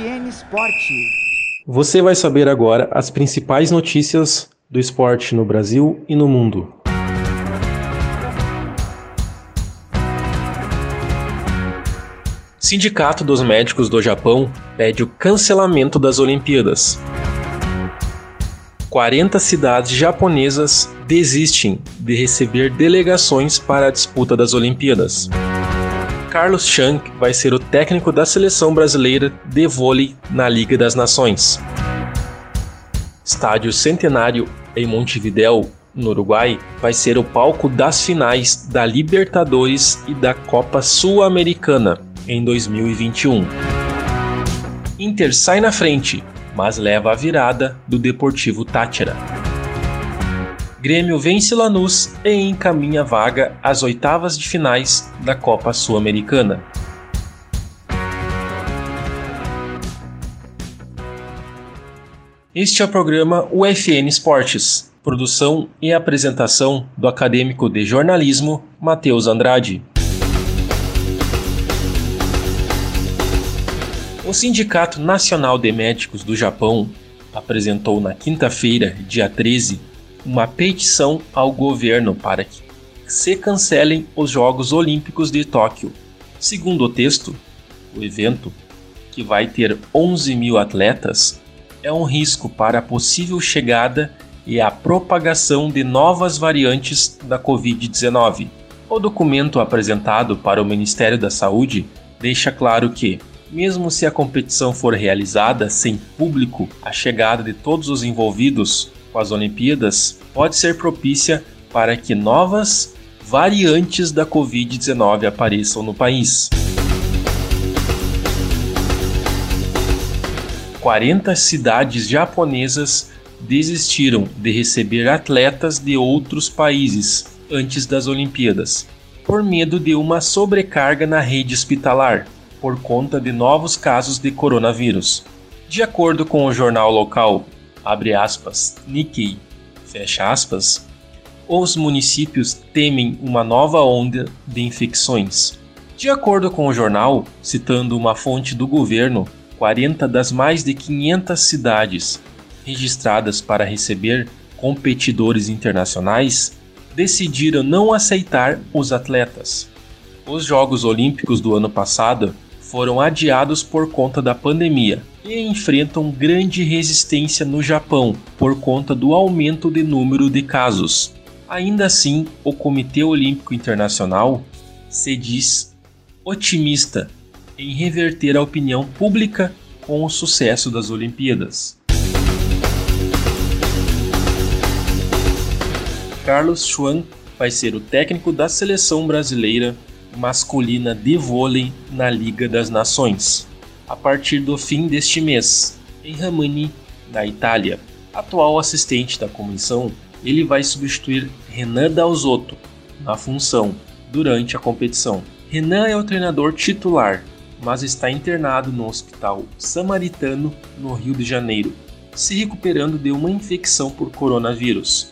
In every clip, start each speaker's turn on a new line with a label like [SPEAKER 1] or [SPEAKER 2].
[SPEAKER 1] FN Esporte.
[SPEAKER 2] Você vai saber agora as principais notícias do esporte no Brasil e no mundo. Sindicato dos Médicos do Japão pede o cancelamento das Olimpíadas. 40 cidades japonesas desistem de receber delegações para a disputa das Olimpíadas. Carlos Schank vai ser o técnico da seleção brasileira de vôlei na Liga das Nações. Estádio Centenário em Montevidéu, no Uruguai, vai ser o palco das finais da Libertadores e da Copa Sul-Americana em 2021. Inter sai na frente, mas leva a virada do Deportivo Tátira. Grêmio vence Lanús e encaminha vaga às oitavas de finais da Copa Sul-Americana. Este é o programa UFN Esportes, produção e apresentação do acadêmico de jornalismo Matheus Andrade. O Sindicato Nacional de Médicos do Japão apresentou na quinta-feira, dia 13, uma petição ao governo para que se cancelem os Jogos Olímpicos de Tóquio. Segundo o texto, o evento, que vai ter 11 mil atletas, é um risco para a possível chegada e a propagação de novas variantes da Covid-19. O documento apresentado para o Ministério da Saúde deixa claro que, mesmo se a competição for realizada sem público, a chegada de todos os envolvidos com as Olimpíadas pode ser propícia para que novas variantes da Covid-19 apareçam no país. 40 cidades japonesas desistiram de receber atletas de outros países antes das Olimpíadas, por medo de uma sobrecarga na rede hospitalar, por conta de novos casos de coronavírus. De acordo com o jornal local abre aspas, Nikkei, fecha aspas, os municípios temem uma nova onda de infecções. De acordo com o jornal, citando uma fonte do governo, 40 das mais de 500 cidades registradas para receber competidores internacionais decidiram não aceitar os atletas. Os Jogos Olímpicos do ano passado foram adiados por conta da pandemia e enfrentam grande resistência no Japão por conta do aumento de número de casos. Ainda assim, o Comitê Olímpico Internacional se diz otimista em reverter a opinião pública com o sucesso das Olimpíadas. Carlos Schwann vai ser o técnico da seleção brasileira masculina de vôlei na Liga das Nações, a partir do fim deste mês, em Ramani, na Itália. Atual assistente da comissão, ele vai substituir Renan Dalzotto na função durante a competição. Renan é o treinador titular, mas está internado no Hospital Samaritano, no Rio de Janeiro, se recuperando de uma infecção por coronavírus.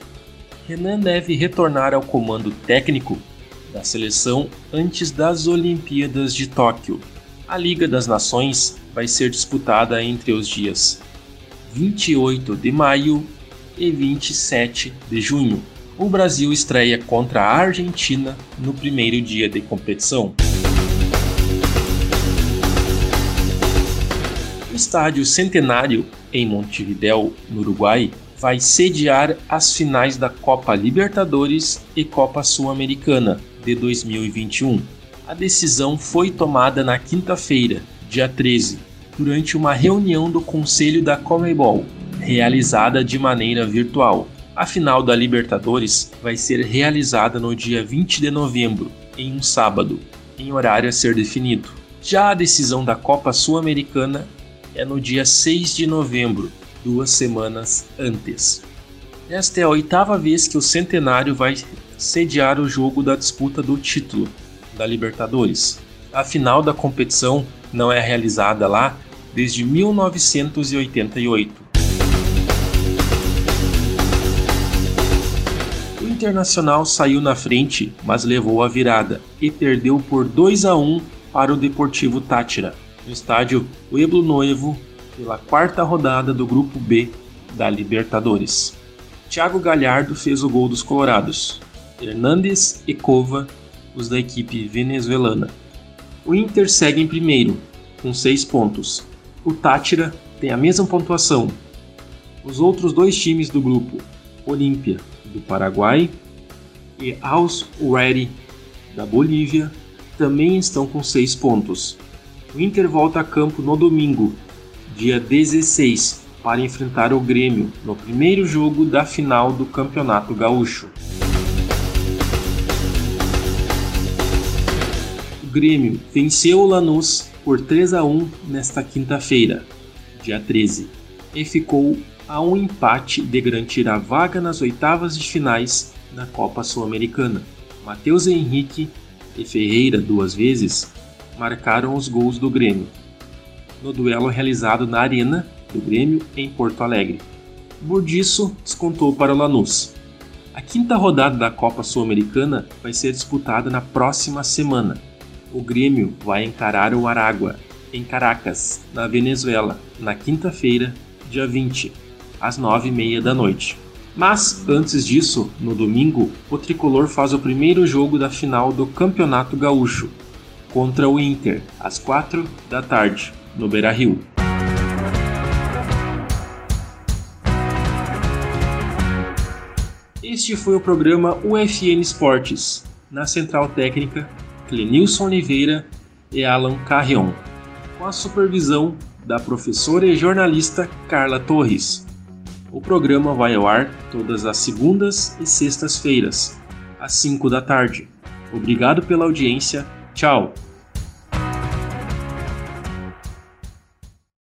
[SPEAKER 2] Renan deve retornar ao comando técnico da seleção antes das Olimpíadas de Tóquio. A Liga das Nações vai ser disputada entre os dias 28 de maio e 27 de junho. O Brasil estreia contra a Argentina no primeiro dia de competição. O estádio Centenário, em Montevidéu, no Uruguai, vai sediar as finais da Copa Libertadores e Copa Sul-Americana, de 2021. A decisão foi tomada na quinta-feira, dia 13, durante uma reunião do Conselho da Comebol, realizada de maneira virtual. A final da Libertadores vai ser realizada no dia 20 de novembro, em um sábado, em horário a ser definido. Já a decisão da Copa Sul-Americana é no dia 6 de novembro, duas semanas antes. Esta é a oitava vez que o Centenário vai sediar o jogo da disputa do título da Libertadores. A final da competição não é realizada lá desde 1988. O Internacional saiu na frente, mas levou a virada e perdeu por 2 a 1 para o Deportivo Tátira. no estádio Pueblo Noivo pela quarta rodada do Grupo B da Libertadores. Thiago Galhardo fez o gol dos Colorados. Hernandes e Cova, da equipe venezuelana. O Inter segue em primeiro, com seis pontos. O Tátira tem a mesma pontuação. Os outros dois times do grupo, Olímpia, do Paraguai, e Aos Ready, da Bolívia, também estão com seis pontos. O Inter volta a campo no domingo, dia 16, para enfrentar o Grêmio no primeiro jogo da final do Campeonato Gaúcho. Grêmio venceu o Lanús por 3 a 1 nesta quinta-feira, dia 13, e ficou a um empate de garantir a vaga nas oitavas de finais da Copa Sul-Americana. Matheus Henrique e Ferreira, duas vezes, marcaram os gols do Grêmio, no duelo realizado na Arena do Grêmio em Porto Alegre. Burdiço descontou para o Lanús. A quinta rodada da Copa Sul-Americana vai ser disputada na próxima semana. O Grêmio vai encarar o Aragua, em Caracas, na Venezuela, na quinta-feira, dia 20, às nove e meia da noite. Mas, antes disso, no domingo, o tricolor faz o primeiro jogo da final do Campeonato Gaúcho, contra o Inter, às quatro da tarde, no Beira Rio. Este foi o programa UFN Esportes, na Central Técnica, Clenilson Oliveira e Alan Carrion, com a supervisão da professora e jornalista Carla Torres. O programa vai ao ar todas as segundas e sextas-feiras, às 5 da tarde. Obrigado pela audiência. Tchau!